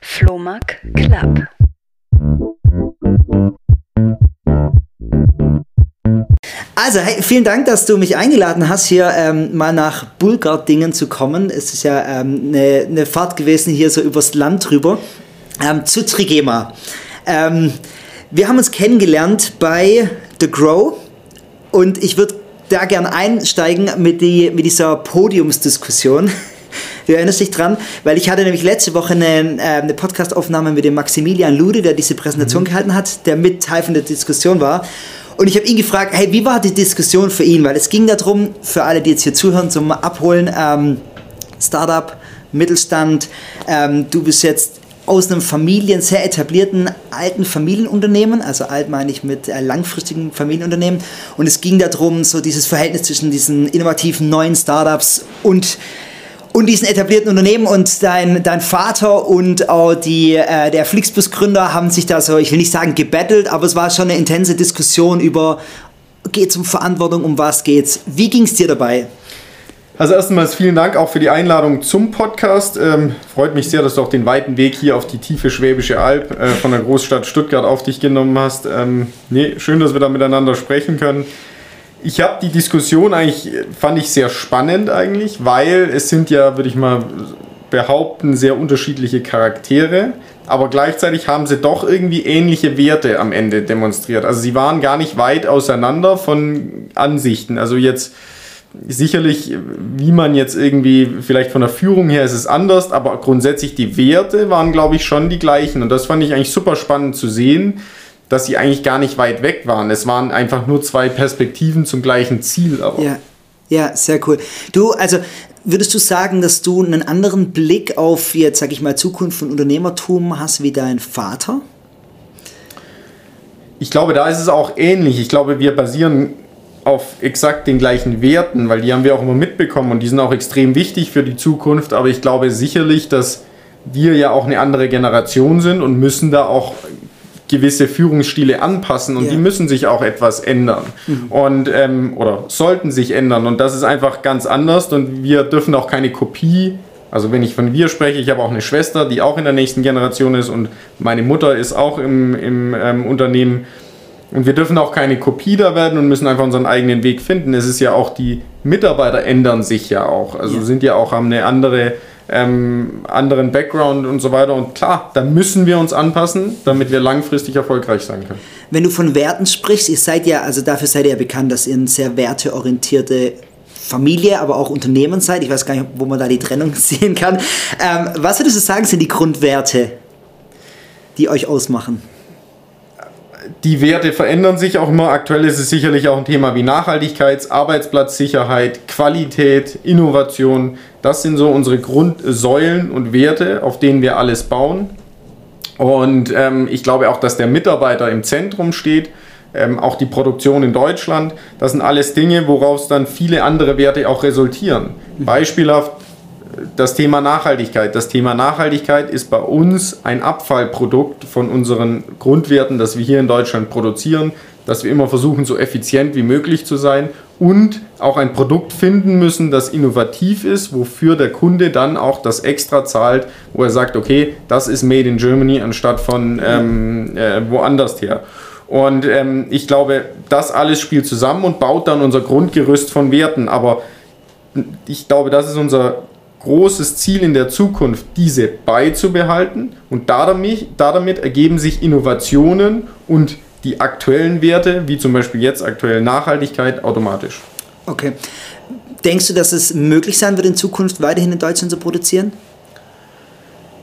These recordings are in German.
Flohmark Club. Also, hey, vielen Dank, dass du mich eingeladen hast, hier ähm, mal nach Bulgardingen zu kommen. Es ist ja ähm, eine, eine Fahrt gewesen hier so übers Land drüber. Ähm, zu Trigema. Ähm, wir haben uns kennengelernt bei The Grow und ich würde da gern einsteigen mit, die, mit dieser Podiumsdiskussion. Du erinnerst dich dran? Weil ich hatte nämlich letzte Woche eine, äh, eine Podcastaufnahme mit dem Maximilian Lude, der diese Präsentation mhm. gehalten hat, der mit Teil von der Diskussion war. Und ich habe ihn gefragt, hey, wie war die Diskussion für ihn? Weil es ging darum, für alle, die jetzt hier zuhören, zum Abholen, ähm, Startup, Mittelstand, ähm, du bist jetzt aus einem Familien, sehr etablierten alten Familienunternehmen, also alt meine ich mit äh, langfristigen Familienunternehmen. Und es ging darum, so dieses Verhältnis zwischen diesen innovativen neuen Startups und und diesen etablierten Unternehmen und dein, dein Vater und auch die, äh, der Flixbus-Gründer haben sich da so, ich will nicht sagen gebettelt, aber es war schon eine intense Diskussion über, geht es um Verantwortung, um was geht's? Wie ging es dir dabei? Also erstmals vielen Dank auch für die Einladung zum Podcast. Ähm, freut mich sehr, dass du auch den weiten Weg hier auf die tiefe Schwäbische Alb äh, von der Großstadt Stuttgart auf dich genommen hast. Ähm, nee, schön, dass wir da miteinander sprechen können. Ich habe die Diskussion eigentlich, fand ich sehr spannend eigentlich, weil es sind ja, würde ich mal behaupten, sehr unterschiedliche Charaktere, aber gleichzeitig haben sie doch irgendwie ähnliche Werte am Ende demonstriert. Also sie waren gar nicht weit auseinander von Ansichten. Also jetzt sicherlich, wie man jetzt irgendwie, vielleicht von der Führung her ist es anders, aber grundsätzlich die Werte waren, glaube ich, schon die gleichen. Und das fand ich eigentlich super spannend zu sehen dass sie eigentlich gar nicht weit weg waren. Es waren einfach nur zwei Perspektiven zum gleichen Ziel. Aber. Ja. ja, sehr cool. Du, also würdest du sagen, dass du einen anderen Blick auf jetzt, sag ich mal, Zukunft und Unternehmertum hast wie dein Vater? Ich glaube, da ist es auch ähnlich. Ich glaube, wir basieren auf exakt den gleichen Werten, weil die haben wir auch immer mitbekommen und die sind auch extrem wichtig für die Zukunft. Aber ich glaube sicherlich, dass wir ja auch eine andere Generation sind und müssen da auch gewisse Führungsstile anpassen und ja. die müssen sich auch etwas ändern mhm. und ähm, oder sollten sich ändern und das ist einfach ganz anders und wir dürfen auch keine Kopie also wenn ich von wir spreche, ich habe auch eine Schwester, die auch in der nächsten Generation ist und meine Mutter ist auch im, im ähm, Unternehmen und wir dürfen auch keine Kopie da werden und müssen einfach unseren eigenen Weg finden. Es ist ja auch, die Mitarbeiter ändern sich ja auch. Also ja. sind ja auch, haben eine andere ähm, anderen Background und so weiter. Und klar, da müssen wir uns anpassen, damit wir langfristig erfolgreich sein können. Wenn du von Werten sprichst, ihr seid ja, also dafür seid ihr ja bekannt, dass ihr eine sehr werteorientierte Familie, aber auch Unternehmen seid. Ich weiß gar nicht, wo man da die Trennung sehen kann. Ähm, was würdest du sagen, sind die Grundwerte, die euch ausmachen? Die Werte verändern sich auch immer. Aktuell ist es sicherlich auch ein Thema wie Nachhaltigkeit, Arbeitsplatzsicherheit, Qualität, Innovation. Das sind so unsere Grundsäulen und Werte, auf denen wir alles bauen. Und ähm, ich glaube auch, dass der Mitarbeiter im Zentrum steht. Ähm, auch die Produktion in Deutschland. Das sind alles Dinge, woraus dann viele andere Werte auch resultieren. Mhm. Beispielhaft das Thema Nachhaltigkeit. Das Thema Nachhaltigkeit ist bei uns ein Abfallprodukt von unseren Grundwerten, das wir hier in Deutschland produzieren, dass wir immer versuchen, so effizient wie möglich zu sein und auch ein Produkt finden müssen, das innovativ ist, wofür der Kunde dann auch das extra zahlt, wo er sagt, okay, das ist made in Germany anstatt von ähm, äh, woanders her. Und ähm, ich glaube, das alles spielt zusammen und baut dann unser Grundgerüst von Werten. Aber ich glaube, das ist unser großes Ziel in der Zukunft, diese beizubehalten und damit, damit ergeben sich Innovationen und die aktuellen Werte, wie zum Beispiel jetzt aktuell Nachhaltigkeit, automatisch. Okay. Denkst du, dass es möglich sein wird, in Zukunft weiterhin in Deutschland zu produzieren?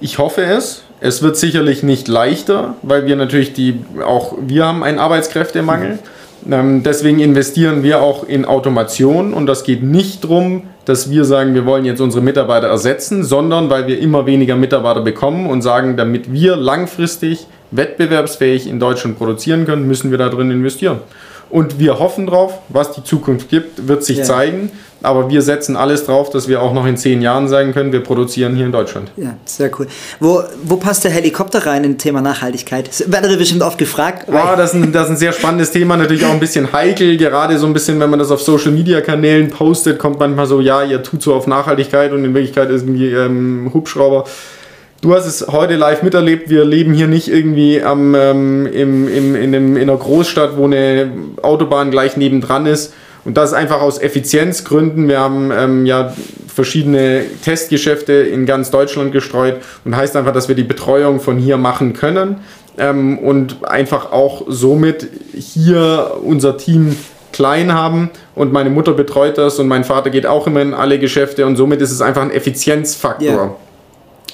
Ich hoffe es. Es wird sicherlich nicht leichter, weil wir natürlich die, auch wir haben einen Arbeitskräftemangel. Mhm. Ähm, deswegen investieren wir auch in Automation und das geht nicht darum, dass wir sagen, wir wollen jetzt unsere Mitarbeiter ersetzen, sondern weil wir immer weniger Mitarbeiter bekommen und sagen, damit wir langfristig wettbewerbsfähig in Deutschland produzieren können, müssen wir da drin investieren. Und wir hoffen drauf, was die Zukunft gibt, wird sich ja. zeigen. Aber wir setzen alles drauf, dass wir auch noch in zehn Jahren sagen können, wir produzieren hier in Deutschland. Ja, sehr cool. Wo, wo passt der Helikopter rein in Thema Nachhaltigkeit? Das werdet ihr bestimmt oft gefragt. Ja, das ist, ein, das ist ein sehr spannendes Thema, natürlich auch ein bisschen heikel. Gerade so ein bisschen, wenn man das auf Social Media Kanälen postet, kommt manchmal so, ja, ihr tut so auf Nachhaltigkeit und in Wirklichkeit ist irgendwie ähm, Hubschrauber. Du hast es heute live miterlebt. Wir leben hier nicht irgendwie am, ähm, im, im, in, einem, in einer Großstadt, wo eine Autobahn gleich nebendran ist und das einfach aus Effizienzgründen. Wir haben ähm, ja verschiedene Testgeschäfte in ganz Deutschland gestreut und heißt einfach, dass wir die Betreuung von hier machen können ähm, und einfach auch somit hier unser Team klein haben und meine Mutter betreut das und mein Vater geht auch immer in alle Geschäfte und somit ist es einfach ein Effizienzfaktor.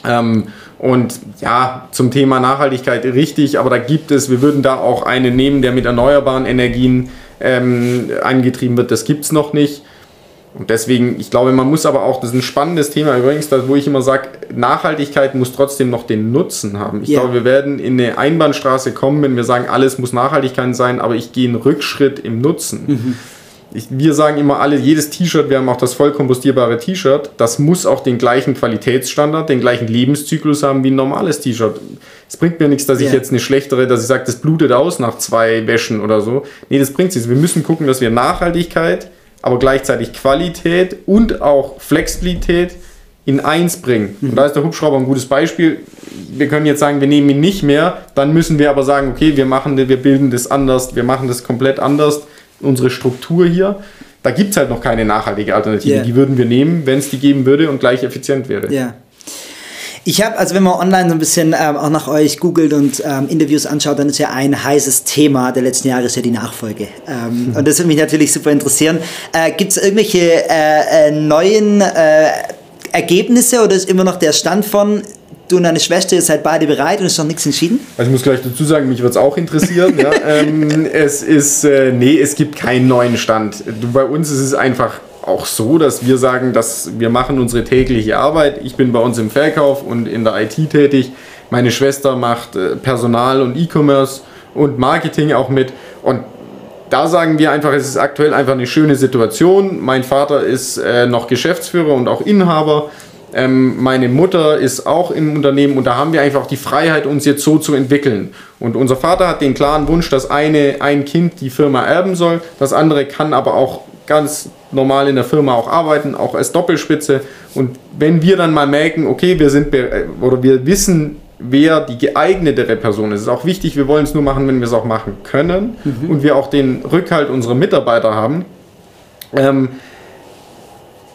Yeah. Ähm, und ja, zum Thema Nachhaltigkeit richtig, aber da gibt es, wir würden da auch einen nehmen, der mit erneuerbaren Energien ähm, angetrieben wird. Das gibt es noch nicht. Und deswegen, ich glaube, man muss aber auch, das ist ein spannendes Thema übrigens, das, wo ich immer sage, Nachhaltigkeit muss trotzdem noch den Nutzen haben. Ich yeah. glaube, wir werden in eine Einbahnstraße kommen, wenn wir sagen, alles muss Nachhaltigkeit sein, aber ich gehe einen Rückschritt im Nutzen. Mhm ich, wir sagen immer alle, jedes T-Shirt, wir haben auch das vollkompostierbare T-Shirt, das muss auch den gleichen Qualitätsstandard, den gleichen Lebenszyklus haben wie ein normales T-Shirt. Es bringt mir nichts, dass yeah. ich jetzt eine schlechtere, dass ich sage, das blutet aus nach zwei Wäschen oder so. Nee, das bringt nichts. Wir müssen gucken, dass wir Nachhaltigkeit, aber gleichzeitig Qualität und auch Flexibilität in eins bringen. Mhm. Und da ist der Hubschrauber ein gutes Beispiel. Wir können jetzt sagen, wir nehmen ihn nicht mehr, dann müssen wir aber sagen, okay, wir machen, wir bilden das anders, wir machen das komplett anders unsere Struktur hier, da gibt es halt noch keine nachhaltige Alternative. Yeah. Die würden wir nehmen, wenn es die geben würde und gleich effizient wäre. Ja. Yeah. Ich habe, also wenn man online so ein bisschen ähm, auch nach euch googelt und ähm, Interviews anschaut, dann ist ja ein heißes Thema der letzten Jahre ist ja die Nachfolge. Ähm, mhm. Und das würde mich natürlich super interessieren. Äh, Gibt es irgendwelche äh, äh, neuen äh, Ergebnisse oder ist immer noch der Stand von, du und deine Schwester, ihr seid beide bereit und es ist noch nichts entschieden? Also ich muss gleich dazu sagen, mich würde es auch interessieren. ja. ähm, es ist, äh, nee, es gibt keinen neuen Stand. Du, bei uns ist es einfach auch so, dass wir sagen, dass wir machen unsere tägliche Arbeit. Ich bin bei uns im Verkauf und in der IT tätig. Meine Schwester macht äh, Personal und E-Commerce und Marketing auch mit. Und da sagen wir einfach, es ist aktuell einfach eine schöne Situation. Mein Vater ist äh, noch Geschäftsführer und auch Inhaber. Ähm, meine Mutter ist auch im Unternehmen und da haben wir einfach die Freiheit, uns jetzt so zu entwickeln. Und unser Vater hat den klaren Wunsch, dass eine, ein Kind die Firma erben soll, das andere kann aber auch ganz normal in der Firma auch arbeiten, auch als Doppelspitze. Und wenn wir dann mal merken, okay, wir sind oder wir wissen, wer die geeignetere Person ist, ist auch wichtig, wir wollen es nur machen, wenn wir es auch machen können mhm. und wir auch den Rückhalt unserer Mitarbeiter haben. Ähm,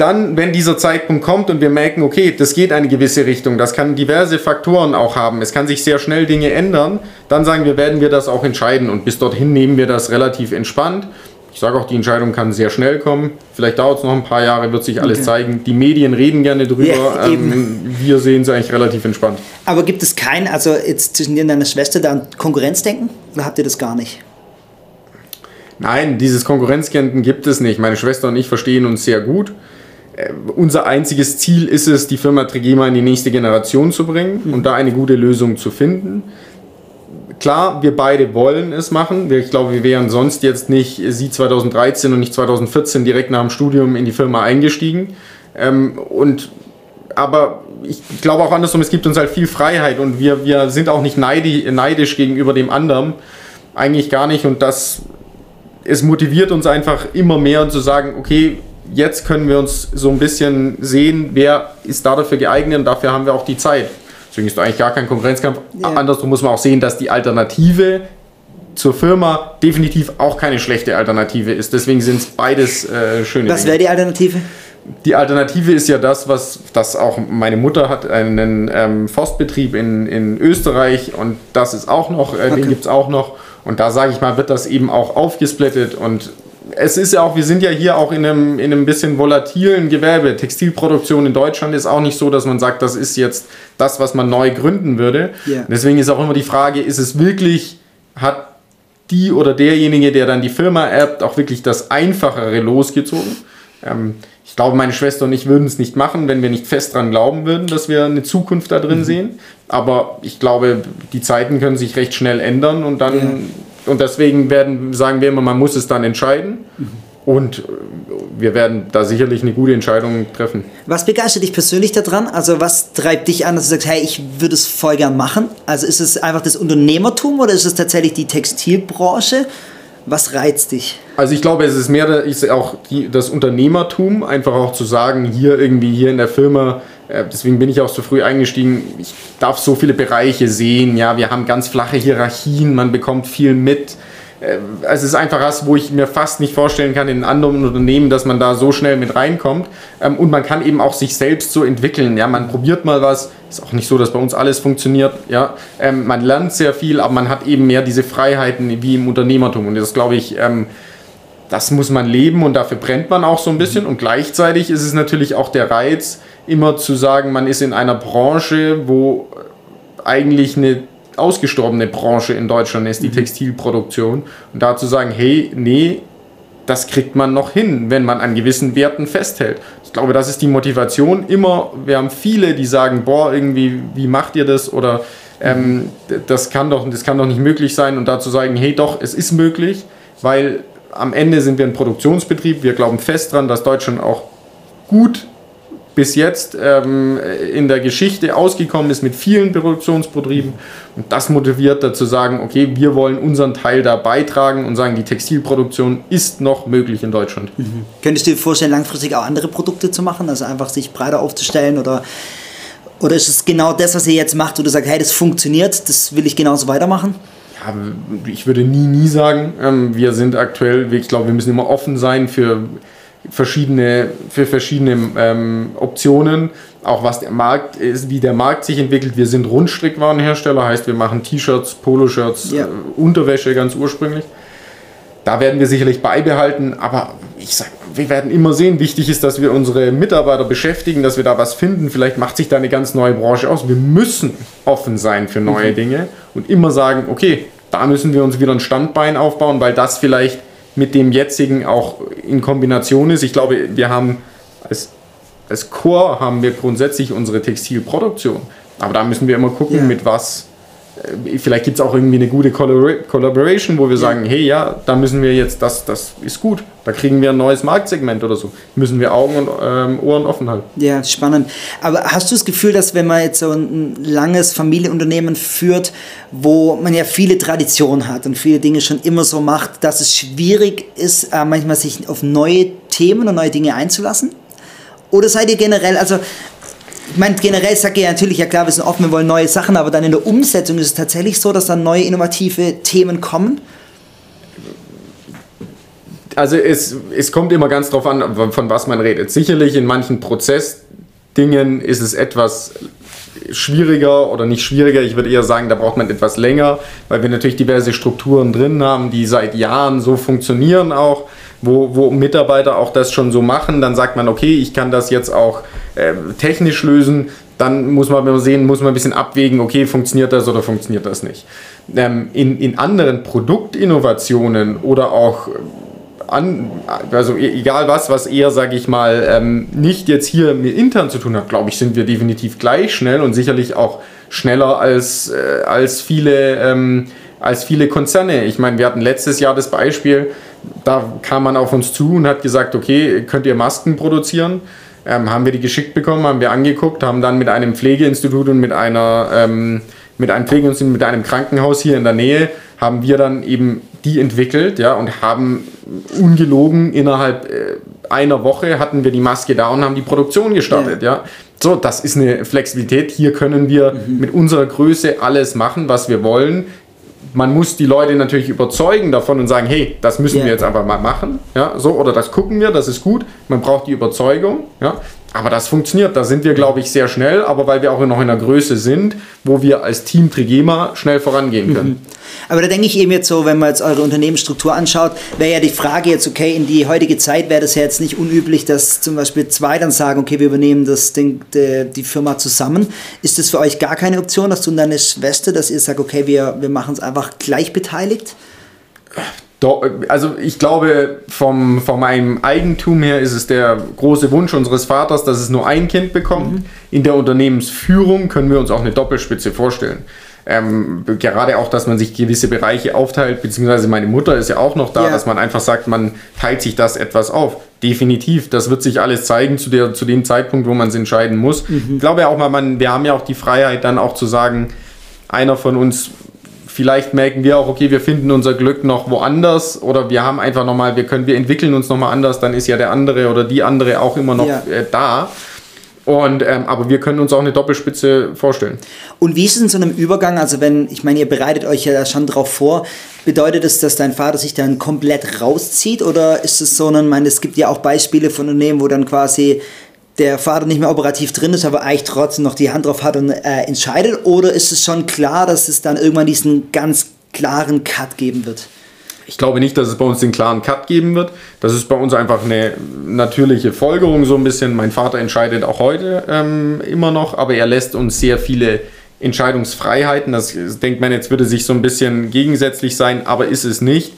dann, wenn dieser Zeitpunkt kommt und wir merken, okay, das geht eine gewisse Richtung, das kann diverse Faktoren auch haben, es kann sich sehr schnell Dinge ändern, dann sagen wir, werden wir das auch entscheiden und bis dorthin nehmen wir das relativ entspannt. Ich sage auch, die Entscheidung kann sehr schnell kommen. Vielleicht dauert es noch ein paar Jahre, wird sich alles okay. zeigen. Die Medien reden gerne drüber. Ja, ähm, wir sehen es eigentlich relativ entspannt. Aber gibt es kein, also jetzt zwischen dir und deiner Schwester, da ein Konkurrenzdenken? Oder habt ihr das gar nicht? Nein, dieses Konkurrenzdenken gibt es nicht. Meine Schwester und ich verstehen uns sehr gut. Äh, unser einziges Ziel ist es, die Firma Trigema in die nächste Generation zu bringen mhm. und da eine gute Lösung zu finden. Klar, wir beide wollen es machen. Ich glaube, wir wären sonst jetzt nicht Sie 2013 und nicht 2014 direkt nach dem Studium in die Firma eingestiegen. Ähm, und, aber ich glaube auch andersrum, es gibt uns halt viel Freiheit und wir, wir sind auch nicht neidisch gegenüber dem anderen. Eigentlich gar nicht. Und das, es motiviert uns einfach immer mehr zu sagen, okay, jetzt können wir uns so ein bisschen sehen, wer ist da dafür geeignet und dafür haben wir auch die Zeit. Deswegen ist da eigentlich gar kein Konkurrenzkampf. Ja. Andersrum muss man auch sehen, dass die Alternative zur Firma definitiv auch keine schlechte Alternative ist. Deswegen sind es beides äh, schöne Was wäre die Alternative? Die Alternative ist ja das, was das auch meine Mutter hat, einen ähm, Forstbetrieb in, in Österreich und das ist auch noch, äh, okay. den gibt es auch noch. Und da sage ich mal, wird das eben auch aufgesplittet und es ist ja auch, wir sind ja hier auch in einem, in einem bisschen volatilen Gewerbe. Textilproduktion in Deutschland ist auch nicht so, dass man sagt, das ist jetzt das, was man neu gründen würde. Yeah. Deswegen ist auch immer die Frage, ist es wirklich, hat die oder derjenige, der dann die Firma erbt, auch wirklich das Einfachere losgezogen? Ähm, ich glaube, meine Schwester und ich würden es nicht machen, wenn wir nicht fest daran glauben würden, dass wir eine Zukunft da drin mhm. sehen. Aber ich glaube, die Zeiten können sich recht schnell ändern und dann. Yeah und deswegen werden, sagen wir immer, man muss es dann entscheiden. Mhm. Und äh, wir werden da sicherlich eine gute Entscheidung treffen. Was begeistert dich persönlich daran? Also was treibt dich an, dass du sagst, hey, ich würde es voll gern machen? Also ist es einfach das Unternehmertum oder ist es tatsächlich die Textilbranche? Was reizt dich? Also ich glaube, es ist mehr ist auch die, das Unternehmertum, einfach auch zu sagen, hier irgendwie hier in der Firma, deswegen bin ich auch so früh eingestiegen, ich darf so viele Bereiche sehen, ja, wir haben ganz flache Hierarchien, man bekommt viel mit äh, es ist einfach was, wo ich mir fast nicht vorstellen kann in anderen Unternehmen, dass man da so schnell mit reinkommt. Ähm, und man kann eben auch sich selbst so entwickeln. Ja, man probiert mal was. Ist auch nicht so, dass bei uns alles funktioniert. Ja, ähm, man lernt sehr viel, aber man hat eben mehr diese Freiheiten wie im Unternehmertum. Und das glaube ich, ähm, das muss man leben und dafür brennt man auch so ein bisschen. Und gleichzeitig ist es natürlich auch der Reiz, immer zu sagen, man ist in einer Branche, wo eigentlich eine ausgestorbene Branche in Deutschland ist, die mhm. Textilproduktion. Und da zu sagen, hey, nee, das kriegt man noch hin, wenn man an gewissen Werten festhält. Ich glaube, das ist die Motivation. Immer, wir haben viele, die sagen, boah, irgendwie, wie macht ihr das? Oder ähm, das, kann doch, das kann doch nicht möglich sein. Und da zu sagen, hey, doch, es ist möglich, weil am Ende sind wir ein Produktionsbetrieb. Wir glauben fest daran, dass Deutschland auch gut bis jetzt ähm, in der Geschichte ausgekommen ist mit vielen Produktionsbetrieben. Und das motiviert dazu sagen, okay, wir wollen unseren Teil da beitragen und sagen, die Textilproduktion ist noch möglich in Deutschland. Mhm. Könntest du dir vorstellen, langfristig auch andere Produkte zu machen, also einfach sich breiter aufzustellen oder, oder ist es genau das, was ihr jetzt macht, wo du sagst, hey, das funktioniert, das will ich genauso weitermachen? Ich würde nie, nie sagen, ähm, wir sind aktuell, ich glaube, wir müssen immer offen sein für verschiedene, für verschiedene ähm, Optionen, auch was der Markt ist, wie der Markt sich entwickelt. Wir sind Rundstrickwarenhersteller, heißt wir machen T-Shirts, Poloshirts, ja. äh, Unterwäsche ganz ursprünglich. Da werden wir sicherlich beibehalten, aber ich sag, wir werden immer sehen. Wichtig ist, dass wir unsere Mitarbeiter beschäftigen, dass wir da was finden. Vielleicht macht sich da eine ganz neue Branche aus. Wir müssen offen sein für neue mhm. Dinge und immer sagen, okay, da müssen wir uns wieder ein Standbein aufbauen, weil das vielleicht mit dem jetzigen auch in Kombination ist. Ich glaube, wir haben als, als Core haben wir grundsätzlich unsere Textilproduktion. Aber da müssen wir immer gucken, ja. mit was vielleicht gibt es auch irgendwie eine gute Collaboration, wo wir sagen, hey, ja, da müssen wir jetzt, das, das ist gut, da kriegen wir ein neues Marktsegment oder so. Müssen wir Augen und ähm, Ohren offen halten. Ja, spannend. Aber hast du das Gefühl, dass wenn man jetzt so ein langes Familienunternehmen führt, wo man ja viele Traditionen hat und viele Dinge schon immer so macht, dass es schwierig ist, äh, manchmal sich auf neue Themen und neue Dinge einzulassen? Oder seid ihr generell, also ich meine, generell sagt ihr ja natürlich, ja klar, wir sind offen, wir wollen neue Sachen, aber dann in der Umsetzung ist es tatsächlich so, dass dann neue innovative Themen kommen? Also es, es kommt immer ganz drauf an, von was man redet. Sicherlich in manchen Prozessdingen ist es etwas schwieriger oder nicht schwieriger, ich würde eher sagen, da braucht man etwas länger, weil wir natürlich diverse Strukturen drin haben, die seit Jahren so funktionieren auch wo, wo Mitarbeiter auch das schon so machen, dann sagt man, okay, ich kann das jetzt auch äh, technisch lösen, dann muss man sehen, muss man ein bisschen abwägen, okay, funktioniert das oder funktioniert das nicht. Ähm, in, in anderen Produktinnovationen oder auch äh, an, also e, egal was, was eher, sage ich mal, ähm, nicht jetzt hier mit intern zu tun hat, glaube ich, sind wir definitiv gleich schnell und sicherlich auch schneller als, äh, als, viele, ähm, als viele Konzerne. Ich meine, wir hatten letztes Jahr das Beispiel, da kam man auf uns zu und hat gesagt, okay, könnt ihr Masken produzieren? Ähm, haben wir die geschickt bekommen, haben wir angeguckt, haben dann mit einem Pflegeinstitut und mit einer ähm, mit einem Pflegeinstitut, mit einem Krankenhaus hier in der Nähe, haben wir dann eben die entwickelt, ja, und haben ungelogen innerhalb äh, einer Woche hatten wir die Maske da und haben die Produktion gestartet, ja. ja. So, das ist eine Flexibilität. Hier können wir mhm. mit unserer Größe alles machen, was wir wollen man muss die Leute natürlich überzeugen davon und sagen, hey, das müssen yeah. wir jetzt einfach mal machen, ja, so oder das gucken wir, das ist gut. Man braucht die Überzeugung, ja. Aber das funktioniert, da sind wir, glaube ich, sehr schnell, aber weil wir auch noch in der Größe sind, wo wir als Team Trigema schnell vorangehen können. Mhm. Aber da denke ich eben jetzt so, wenn man jetzt eure Unternehmensstruktur anschaut, wäre ja die Frage jetzt, okay, in die heutige Zeit wäre das ja jetzt nicht unüblich, dass zum Beispiel zwei dann sagen, okay, wir übernehmen das Ding, die, die Firma zusammen. Ist das für euch gar keine Option, dass du und deine Schwester, dass ihr sagt, okay, wir, wir machen es einfach gleich beteiligt? Also ich glaube, vom, von meinem Eigentum her ist es der große Wunsch unseres Vaters, dass es nur ein Kind bekommt. Mhm. In der Unternehmensführung können wir uns auch eine Doppelspitze vorstellen. Ähm, gerade auch, dass man sich gewisse Bereiche aufteilt, beziehungsweise meine Mutter ist ja auch noch da, Ja. dass man einfach sagt, man teilt sich das etwas auf. Definitiv, das wird sich alles zeigen zu, der, zu dem Zeitpunkt, wo man es entscheiden muss. Mhm. Ich glaube ja auch mal, man, wir haben ja auch die Freiheit, dann auch zu sagen, einer von uns, vielleicht merken wir auch, okay, wir finden unser Glück noch woanders oder wir haben einfach nochmal, wir können, wir entwickeln uns nochmal anders, dann ist ja der andere oder die andere auch immer noch Ja. äh, da. Und, ähm, aber wir können uns auch eine Doppelspitze vorstellen. Und wie ist es in so einem Übergang? Also wenn, ich meine, ihr bereitet euch ja schon drauf vor, bedeutet es, dass dein Vater sich dann komplett rauszieht oder ist es so ein, ich meine, es gibt ja auch Beispiele von Unternehmen, wo dann quasi der Vater nicht mehr operativ drin ist, aber eigentlich trotzdem noch die Hand drauf hat und äh, entscheidet? Oder ist es schon klar, dass es dann irgendwann diesen ganz klaren Cut geben wird? Ich glaube nicht, dass es bei uns den klaren Cut geben wird. Das ist bei uns einfach eine natürliche Folgerung so ein bisschen. Mein Vater entscheidet auch heute ähm, immer noch, aber er lässt uns sehr viele Entscheidungsfreiheiten. Das denkt man, jetzt würde sich so ein bisschen gegensätzlich sein, aber ist es nicht.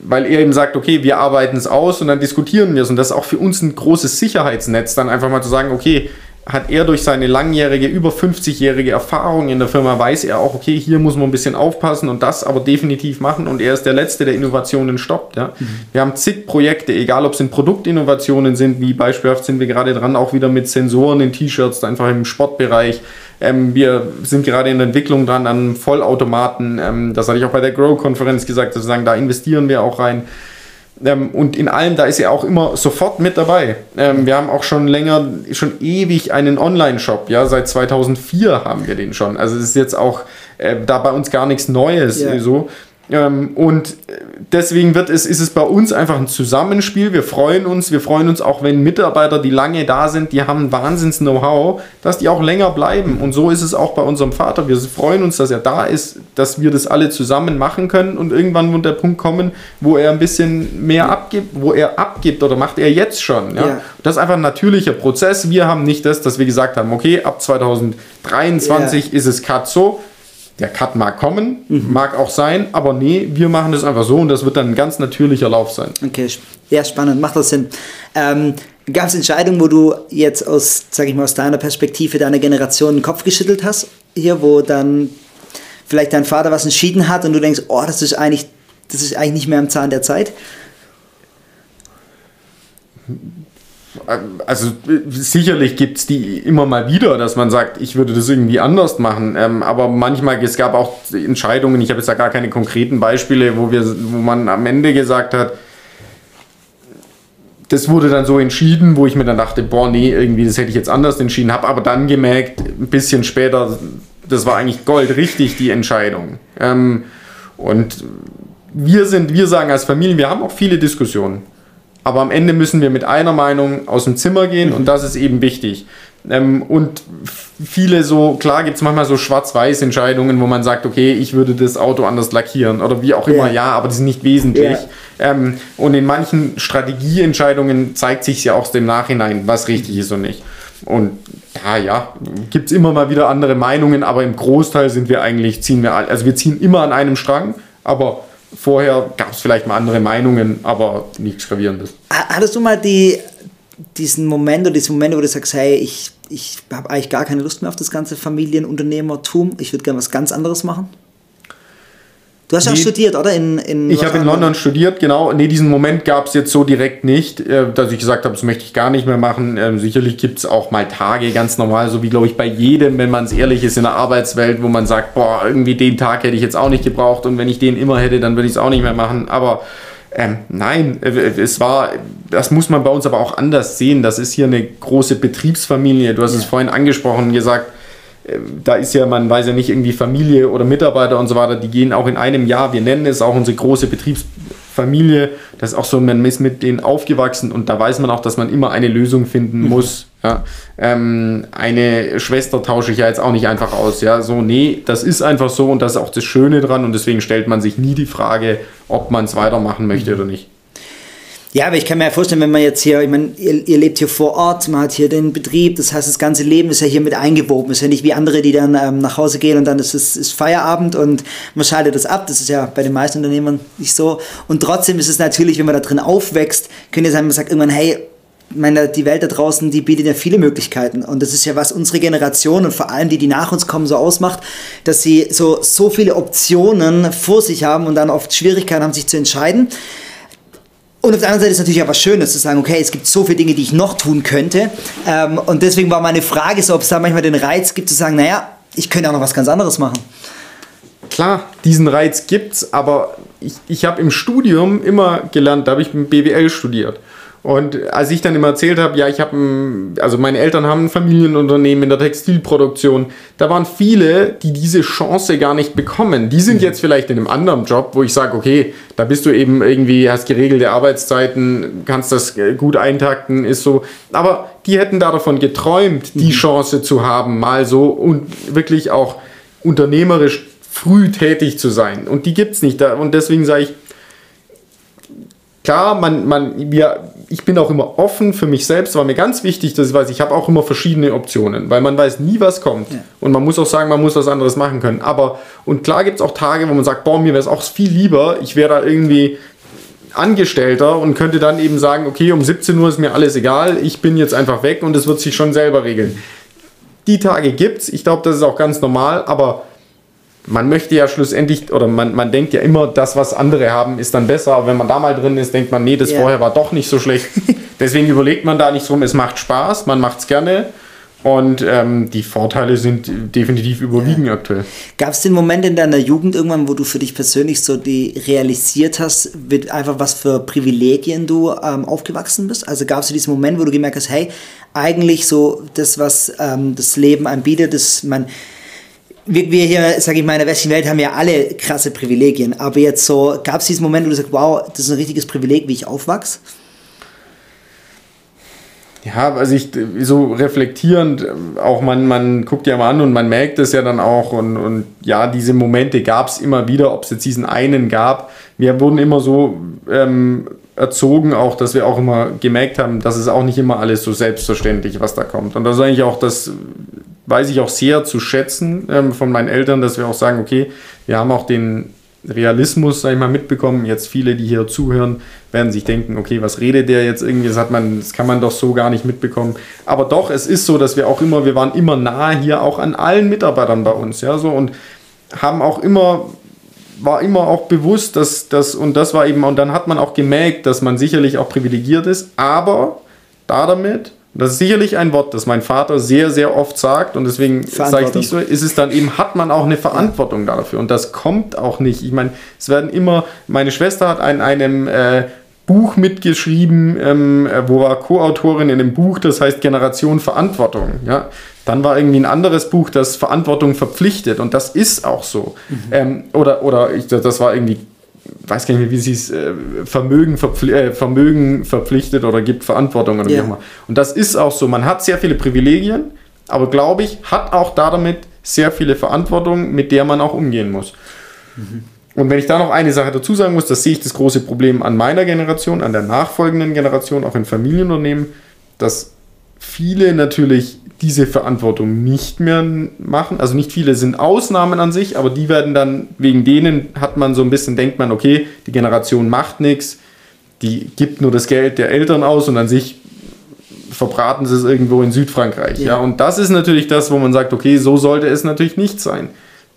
Weil er eben sagt, okay, wir arbeiten es aus und dann diskutieren wir es. Und das ist auch für uns ein großes Sicherheitsnetz, dann einfach mal zu sagen, okay, hat er durch seine langjährige, über 50-jährige Erfahrung in der Firma, weiß er auch, okay, hier muss man ein bisschen aufpassen und das aber definitiv machen und er ist der Letzte, der Innovationen stoppt. Ja. Wir haben zig Projekte, egal ob es in Produktinnovationen sind, wie beispielhaft sind wir gerade dran, auch wieder mit Sensoren in T-Shirts, einfach im Sportbereich. Ähm, wir sind gerade in der Entwicklung dran an Vollautomaten. Ähm, das hatte ich auch bei der Grow-Konferenz gesagt, dass wir sagen, da investieren wir auch rein. Ähm, und in allem, da ist er auch immer sofort mit dabei. Ähm, wir haben auch schon länger, schon ewig einen Online-Shop. Ja, seit 2004 haben wir den schon. Also es ist jetzt auch äh, da bei uns gar nichts Neues. Äh, So. Ähm, und deswegen wird es, ist es bei uns einfach ein Zusammenspiel. Wir freuen uns, wir freuen uns auch, wenn Mitarbeiter, die lange da sind, die haben wahnsinns Know-how, dass die auch länger bleiben. Und so ist es auch bei unserem Vater. Wir freuen uns, dass er da ist, dass wir das alle zusammen machen können und irgendwann wird der Punkt kommen, wo er ein bisschen mehr abgibt, wo er abgibt oder macht er jetzt schon. Ja? Ja. Das ist einfach ein natürlicher Prozess. Wir haben nicht das, dass wir gesagt haben, okay, ab 2023 ist es so. Der Cut mag kommen, mag auch sein, aber nee, wir machen das einfach so und das wird dann ein ganz natürlicher Lauf sein. Okay, ja, spannend, macht das Sinn. Ähm, Gab es Entscheidungen, wo du jetzt aus, sag ich mal, aus deiner Perspektive deiner Generation den Kopf geschüttelt hast, hier, wo dann vielleicht dein Vater was entschieden hat und du denkst, oh, das ist eigentlich, das ist eigentlich nicht mehr am Zahn der Zeit? Also sicherlich gibt es die immer mal wieder, dass man sagt, ich würde das irgendwie anders machen. Ähm, aber manchmal, es gab auch Entscheidungen, ich habe jetzt da gar keine konkreten Beispiele, wo, wir, wo man am Ende gesagt hat, das wurde dann so entschieden, wo ich mir dann dachte, boah, nee, irgendwie, das hätte ich jetzt anders entschieden, habe aber dann gemerkt, ein bisschen später, das war eigentlich goldrichtig, die Entscheidung. Ähm, und wir sind, wir sagen als Familie, wir haben auch viele Diskussionen. Aber am Ende müssen wir mit einer Meinung aus dem Zimmer gehen und das ist eben wichtig. Ähm, und viele so, klar gibt es manchmal so schwarz-weiß Entscheidungen, wo man sagt, okay, ich würde das Auto anders lackieren oder wie auch immer, Ja. ja, aber die sind nicht wesentlich. Ja. Ähm, und in manchen Strategieentscheidungen zeigt sich ja auch dem Nachhinein, was richtig ist und nicht. Und da, ja, gibt es immer mal wieder andere Meinungen, aber im Großteil sind wir eigentlich, ziehen wir, also wir ziehen immer an einem Strang, aber vorher gab es vielleicht mal andere Meinungen, aber nichts Gravierendes. Ha- Hattest du mal die, diesen Moment oder diese Momente, wo du sagst, hey, ich, ich habe eigentlich gar keine Lust mehr auf das ganze Familienunternehmertum, ich würde gerne was ganz anderes machen? Du hast ja auch Nee. studiert, oder? In, in Ich habe in London studiert, genau. Nee, diesen Moment gab es jetzt so direkt nicht, äh, dass ich gesagt habe, das möchte ich gar nicht mehr machen. Ähm, sicherlich gibt es auch mal Tage, ganz normal, so wie glaube ich bei jedem, wenn man es ehrlich ist, in der Arbeitswelt, wo man sagt, boah, irgendwie den Tag hätte ich jetzt auch nicht gebraucht und wenn ich den immer hätte, dann würde ich es auch nicht mehr machen. Aber ähm, nein, äh, es war, das muss man bei uns aber auch anders sehen. Das ist hier eine große Betriebsfamilie. Du hast es vorhin angesprochen, gesagt, da ist ja, man weiß ja nicht irgendwie Familie oder Mitarbeiter und so weiter, die gehen auch in einem Jahr, wir nennen es auch unsere große Betriebsfamilie, das ist auch so, man ist mit denen aufgewachsen und da weiß man auch, dass man immer eine Lösung finden muss. Ja. Ähm, eine Schwester tausche ich ja jetzt auch nicht einfach aus, ja, so, nee, das ist einfach so und das ist auch das Schöne dran und deswegen stellt man sich nie die Frage, ob man es weitermachen möchte oder nicht. Ja, aber ich kann mir ja vorstellen, wenn man jetzt hier, ich meine, ihr, ihr lebt hier vor Ort, man hat hier den Betrieb, das heißt, das ganze Leben ist ja hier mit eingewoben. Ist ja nicht wie andere, die dann ähm, nach Hause gehen und dann ist es ist Feierabend und man schaltet das ab. Das ist ja bei den meisten Unternehmern nicht so. Und trotzdem ist es natürlich, wenn man da drin aufwächst, könnte es sein, man sagt irgendwann, hey, meine, die Welt da draußen, die bietet ja viele Möglichkeiten. Und das ist ja, was unsere Generation und vor allem die, die nach uns kommen, so ausmacht, dass sie so, so viele Optionen vor sich haben und dann oft Schwierigkeiten haben, sich zu entscheiden. Und auf der anderen Seite ist natürlich auch was Schönes zu sagen, okay, es gibt so viele Dinge, die ich noch tun könnte. Ähm, und deswegen war meine Frage so, ob es da manchmal den Reiz gibt, zu sagen, naja, ich könnte auch noch was ganz anderes machen. Klar, diesen Reiz gibt's, aber ich, ich habe im Studium immer gelernt, da habe ich BWL studiert. Und als ich dann immer erzählt habe, ja, ich habe, also meine Eltern haben ein Familienunternehmen in der Textilproduktion, da waren viele, die diese Chance gar nicht bekommen. Die sind mhm. jetzt vielleicht in einem anderen Job, wo ich sage, okay, da bist du eben irgendwie, hast geregelte Arbeitszeiten, kannst das gut eintakten, ist so. Aber die hätten da davon geträumt, die mhm. Chance zu haben, mal so und wirklich auch unternehmerisch früh tätig zu sein. Und die gibt es nicht. Und deswegen sage ich, klar, man, man, wir, ich bin auch immer offen für mich selbst, war mir ganz wichtig, dass ich weiß, ich habe auch immer verschiedene Optionen, weil man weiß nie, was kommt. Ja. Und man muss auch sagen, man muss was anderes machen können. Aber, und klar gibt es auch Tage, wo man sagt, boah, mir wäre es auch viel lieber, ich wäre da irgendwie Angestellter und könnte dann eben sagen, okay, um 17 Uhr ist mir alles egal, ich bin jetzt einfach weg und es wird sich schon selber regeln. Die Tage gibt es, ich glaube, das ist auch ganz normal, aber man möchte ja schlussendlich, oder man, man denkt ja immer, das, was andere haben, ist dann besser. Aber wenn man da mal drin ist, denkt man, nee, das ja. vorher war doch nicht so schlecht. Deswegen überlegt man da nicht drum, es macht Spaß, man macht es gerne. Und ähm, die Vorteile sind definitiv überwiegen ja. aktuell. Gab es den Moment in deiner Jugend irgendwann, wo du für dich persönlich so die realisiert hast, mit einfach was für Privilegien du ähm, aufgewachsen bist? Also gab es diesen Moment, wo du gemerkt hast, hey, eigentlich so das, was ähm, das Leben einem bietet, das man wir, wir hier, sage ich mal, in der westlichen Welt haben ja alle krasse Privilegien, aber jetzt so, gab es diesen Moment, wo du sagst, wow, das ist ein richtiges Privileg, wie ich aufwachse? Ja, also ich so reflektierend, auch man, man guckt ja mal an und man merkt es ja dann auch und, und ja, diese Momente gab es immer wieder, ob es jetzt diesen einen gab. Wir wurden immer so ähm, erzogen, auch dass wir auch immer gemerkt haben, dass es auch nicht immer alles so selbstverständlich, was da kommt. Und das ist eigentlich auch das weiß ich auch sehr zu schätzen ähm, von meinen Eltern, dass wir auch sagen, okay, wir haben auch den Realismus, sag ich mal, mitbekommen. Jetzt viele, die hier zuhören, werden sich denken, okay, was redet der jetzt irgendwie? Das hat man, das kann man doch so gar nicht mitbekommen. Aber doch, es ist so, dass wir auch immer, wir waren immer nah hier auch an allen Mitarbeitern bei uns, ja, so und haben auch immer war immer auch bewusst, dass das und das war eben und dann hat man auch gemerkt, dass man sicherlich auch privilegiert ist, aber da damit das ist sicherlich ein Wort, das mein Vater sehr, sehr oft sagt und deswegen sage ich nicht so, ist es dann eben, hat man auch eine Verantwortung dafür und das kommt auch nicht. Ich meine, es werden immer, meine Schwester hat an einem äh, Buch mitgeschrieben, ähm, wo war Co-Autorin in dem Buch, das heißt Generation Verantwortung. Ja? Dann war irgendwie ein anderes Buch, das Verantwortung verpflichtet und das ist auch so. Mhm. Ähm, oder oder ich, das war irgendwie weiß gar nicht mehr, wie sie es äh, Vermögen, verpfli äh, Vermögen verpflichtet oder gibt Verantwortung oder yeah. wie auch immer. Und das ist auch so. Man hat sehr viele Privilegien, aber glaube ich, hat auch damit sehr viele Verantwortung, mit der man auch umgehen muss. Mhm. Und wenn ich da noch eine Sache dazu sagen muss, das sehe ich das große Problem an meiner Generation, an der nachfolgenden Generation, auch in Familienunternehmen, dass viele natürlich diese Verantwortung nicht mehr machen. Also nicht viele sind Ausnahmen an sich, aber die werden dann, wegen denen hat man so ein bisschen, denkt man, okay, die Generation macht nichts, die gibt nur das Geld der Eltern aus und an sich verbraten sie es irgendwo in Südfrankreich. Ja. ja. Und das ist natürlich das, wo man sagt, okay, so sollte es natürlich nicht sein.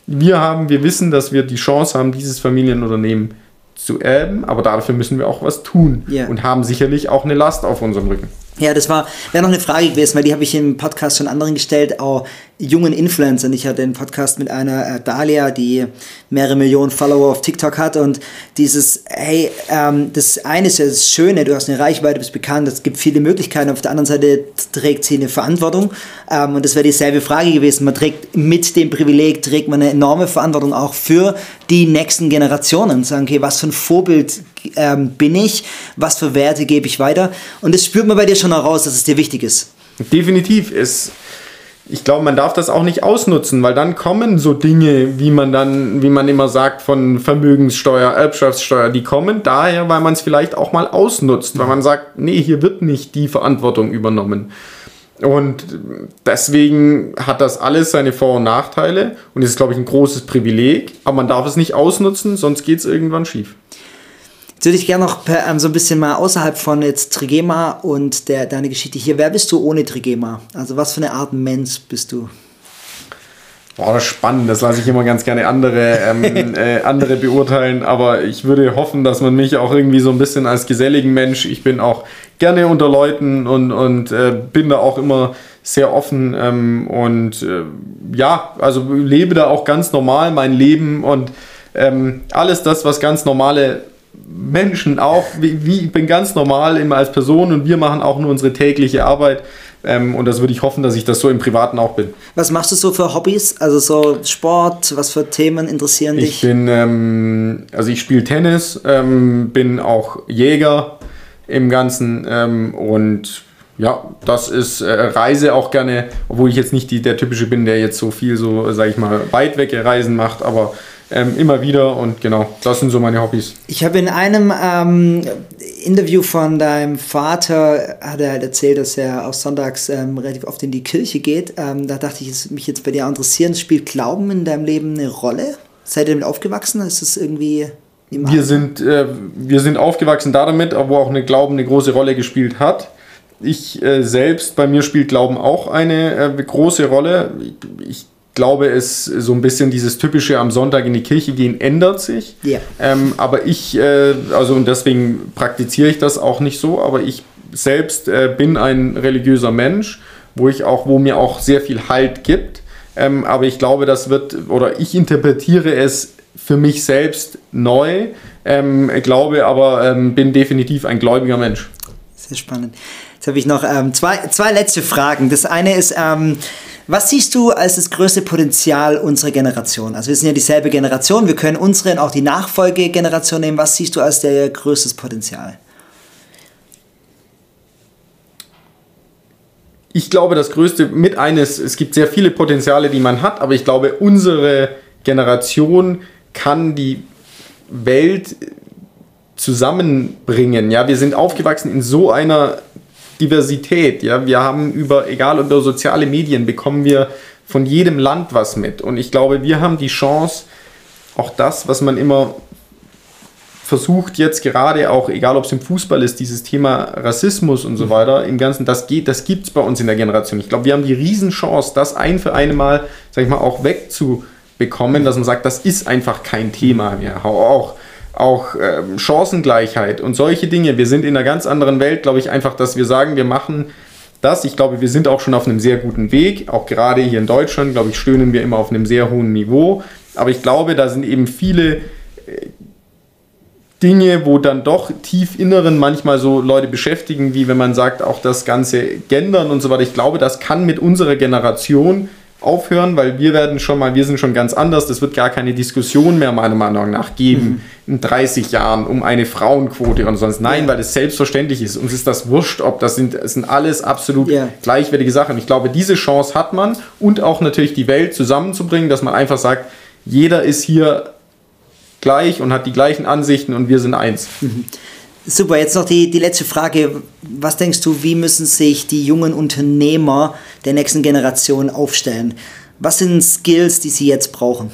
Wir haben, wir wissen, dass wir die Chance haben, dieses Familienunternehmen zu erben, aber dafür müssen wir auch was tun ja. und haben sicherlich auch eine Last auf unserem Rücken. Ja, das war wäre noch eine Frage gewesen, weil die habe ich im Podcast schon anderen gestellt, auch jungen Influencern. Ich hatte einen Podcast mit einer äh, Dalia, die mehrere Millionen Follower auf TikTok hat und dieses, hey, ähm, das eine ist ja das Schöne, du hast eine Reichweite, bist bekannt, es gibt viele Möglichkeiten, auf der anderen Seite trägt sie eine Verantwortung ähm, und das wäre dieselbe Frage gewesen. Man trägt mit dem Privileg, trägt man eine enorme Verantwortung auch für die nächsten Generationen. Sagen, okay, was für ein Vorbild ähm, bin ich, was für Werte gebe ich weiter und das spürt man bei dir schon heraus, dass es dir wichtig ist. Definitiv ist ich glaube, man darf das auch nicht ausnutzen, weil dann kommen so Dinge, wie man dann, wie man immer sagt, von Vermögenssteuer, Erbschaftssteuer, die kommen daher, weil man es vielleicht auch mal ausnutzt, weil man sagt, nee, hier wird nicht die Verantwortung übernommen. Und deswegen hat das alles seine Vor- und Nachteile und ist, glaube ich, ein großes Privileg, aber man darf es nicht ausnutzen, sonst geht es irgendwann schief. Würde ich gerne noch per, ähm, so ein bisschen mal außerhalb von jetzt Trigema und der, deine Geschichte hier. Wer bist du ohne Trigema? Also was für eine Art Mensch bist du? Boah, das ist spannend. Das lasse ich immer ganz gerne andere, ähm, äh, andere beurteilen. Aber ich würde hoffen, dass man mich auch irgendwie so ein bisschen als geselligen Mensch, ich bin auch gerne unter Leuten und, und äh, bin da auch immer sehr offen ähm, und äh, ja, also lebe da auch ganz normal mein Leben und ähm, alles das, was ganz normale Menschen auch, wie, wie ich bin ganz normal immer als Person und wir machen auch nur unsere tägliche Arbeit. Ähm, und das würde ich hoffen, dass ich das so im Privaten auch bin. Was machst du so für Hobbys? Also so Sport, was für Themen interessieren dich? Ich bin, ähm, also ich spiele Tennis, ähm, bin auch Jäger im Ganzen ähm, und ja, das ist äh, Reise auch gerne, obwohl ich jetzt nicht die, der typische bin, der jetzt so viel so, sag ich mal, weit weg Reisen macht, aber ähm, immer wieder und genau, das sind so meine Hobbys. Ich habe in einem ähm, Interview von deinem Vater hat er halt erzählt, dass er auch sonntags ähm, relativ oft in die Kirche geht. Ähm, da dachte ich, es mich jetzt bei dir interessieren. Spielt Glauben in deinem Leben eine Rolle? Seid ihr damit aufgewachsen? Ist es irgendwie wir sind, äh, wir sind aufgewachsen damit, wo auch eine Glauben eine große Rolle gespielt hat. Ich äh, selbst, bei mir spielt Glauben auch eine äh, große Rolle. Ich glaube, es so ein bisschen dieses typische am Sonntag in die Kirche gehen ändert sich. Ja. Ähm, aber ich, äh, also und deswegen praktiziere ich das auch nicht so, aber ich selbst äh, bin ein religiöser Mensch, wo ich auch, wo mir auch sehr viel Halt gibt. Ähm, aber ich glaube, das wird, oder ich interpretiere es für mich selbst neu, ähm, glaube aber, ähm, bin definitiv ein gläubiger Mensch. Sehr spannend. Jetzt habe ich noch ähm, zwei, zwei letzte Fragen. Das eine ist, ähm, was siehst du als das größte Potenzial unserer Generation? Also wir sind ja dieselbe Generation, wir können unsere und auch die Nachfolgegeneration nehmen. Was siehst du als der größtes Potenzial? Ich glaube, das größte mit eines, es gibt sehr viele Potenziale, die man hat, aber ich glaube, unsere Generation kann die Welt zusammenbringen. Ja, wir sind aufgewachsen in so einer Diversität. Ja, wir haben über, egal über soziale Medien, bekommen wir von jedem Land was mit. Und ich glaube, wir haben die Chance, auch das, was man immer versucht jetzt gerade auch, egal ob es im Fußball ist, dieses Thema Rassismus und so weiter, im Ganzen, das geht, das gibt es bei uns in der Generation. Ich glaube, wir haben die Riesenchance, das ein für eine Mal, sag ich mal, auch wegzubekommen, dass man sagt, das ist einfach kein Thema mehr. Auch auch ähm, Chancengleichheit und solche Dinge. Wir sind in einer ganz anderen Welt, glaube ich, einfach, dass wir sagen, wir machen das. Ich glaube, wir sind auch schon auf einem sehr guten Weg. Auch gerade hier in Deutschland, glaube ich, stöhnen wir immer auf einem sehr hohen Niveau. Aber ich glaube, da sind eben viele äh, Dinge, wo dann doch tief inneren manchmal so Leute beschäftigen, wie wenn man sagt, auch das ganze Gendern und so weiter. Ich glaube, das kann mit unserer Generation aufhören, weil wir werden schon mal, wir sind schon ganz anders. Das wird gar keine Diskussion mehr meiner Meinung nach geben mhm. in 30 Jahren um eine Frauenquote und sonst. Nein, ja. weil es selbstverständlich ist. Uns ist das wurscht, ob das sind, das sind alles absolut ja. gleichwertige Sachen. Ich glaube, diese Chance hat man und auch natürlich die Welt zusammenzubringen, dass man einfach sagt, jeder ist hier gleich und hat die gleichen Ansichten und wir sind eins. Mhm. Super, jetzt noch die, die letzte Frage. Was denkst du, wie müssen sich die jungen Unternehmer der nächsten Generation aufstellen? Was sind Skills, die sie jetzt brauchen?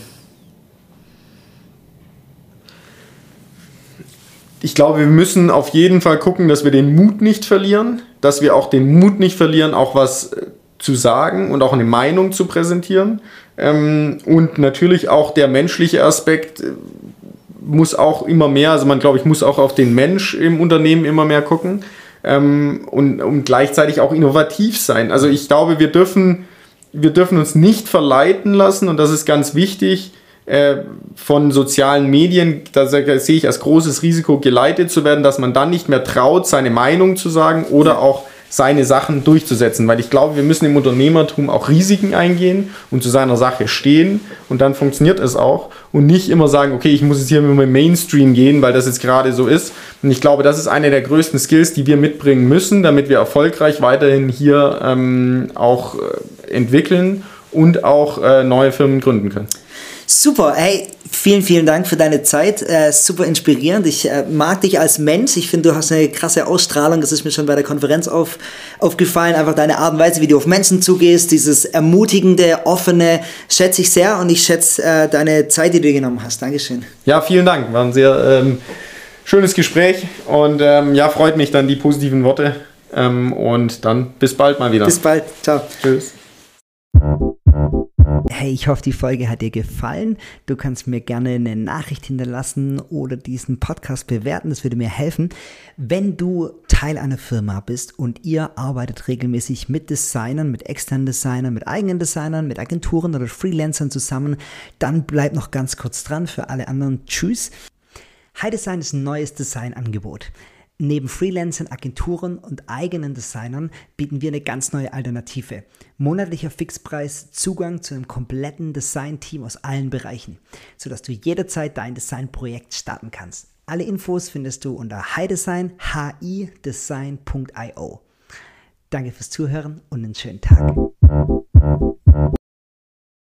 Ich glaube, wir müssen auf jeden Fall gucken, dass wir den Mut nicht verlieren, dass wir auch den Mut nicht verlieren, auch was äh, zu sagen und auch eine Meinung zu präsentieren. Ähm, und natürlich auch der menschliche Aspekt, äh, muss auch immer mehr, also man glaube ich, muss auch auf den Mensch im Unternehmen immer mehr gucken ähm, und, und gleichzeitig auch innovativ sein. Also ich glaube, wir dürfen, wir dürfen uns nicht verleiten lassen und das ist ganz wichtig, äh, von sozialen Medien, da sehe ich als großes Risiko geleitet zu werden, dass man dann nicht mehr traut, seine Meinung zu sagen oder auch seine Sachen durchzusetzen. Weil ich glaube, wir müssen im Unternehmertum auch Risiken eingehen und zu seiner Sache stehen und dann funktioniert es auch und nicht immer sagen, okay, ich muss jetzt hier mit dem Mainstream gehen, weil das jetzt gerade so ist. Und ich glaube, das ist eine der größten Skills, die wir mitbringen müssen, damit wir erfolgreich weiterhin hier ähm, auch äh, entwickeln und auch äh, neue Firmen gründen können. Super, hey, vielen, vielen Dank für deine Zeit. Äh, super inspirierend. Ich äh, mag dich als Mensch. Ich finde, du hast eine krasse Ausstrahlung. Das ist mir schon bei der Konferenz auf, aufgefallen. Einfach deine Art und Weise, wie du auf Menschen zugehst, dieses ermutigende, offene, schätze ich sehr und ich schätze äh, deine Zeit, die du genommen hast. Dankeschön. Ja, vielen Dank. War ein sehr ähm, schönes Gespräch und ähm, ja, freut mich dann die positiven Worte. Ähm, und dann bis bald mal wieder. Bis bald. Ciao. Tschüss. Hey, ich hoffe, die Folge hat dir gefallen. Du kannst mir gerne eine Nachricht hinterlassen oder diesen Podcast bewerten. Das würde mir helfen. Wenn du Teil einer Firma bist und ihr arbeitet regelmäßig mit Designern, mit externen Designern, mit eigenen Designern, mit Agenturen oder Freelancern zusammen, dann bleib noch ganz kurz dran. Für alle anderen, tschüss. High Design ist ein neues Designangebot. Neben Freelancern, Agenturen und eigenen Designern bieten wir eine ganz neue Alternative. Monatlicher Fixpreis, Zugang zu einem kompletten Design-Team aus allen Bereichen, sodass du jederzeit dein Designprojekt starten kannst. Alle Infos findest du unter hidesign, hidesign.io. Danke fürs Zuhören und einen schönen Tag.